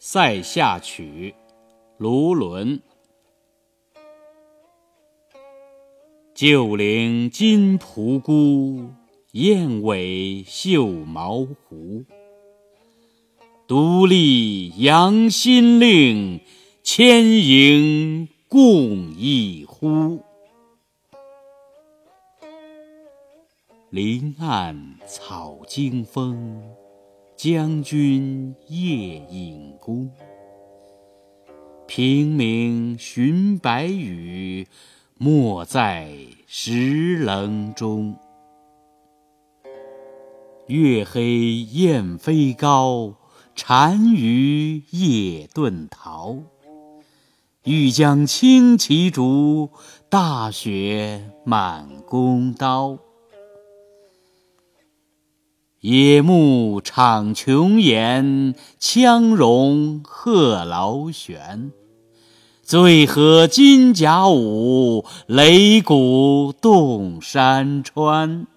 塞下曲·卢纶。旧陵金仆姑，燕尾绣毛狐。独立扬新令，千营共一呼。林暗草惊风，将军夜引弓。平明寻白羽，没在石棱中。月黑雁飞高。单于夜遁逃，欲将轻骑逐，大雪满弓刀。野木场琼岩，羌戎贺劳旋。醉和金甲舞，擂鼓动山川。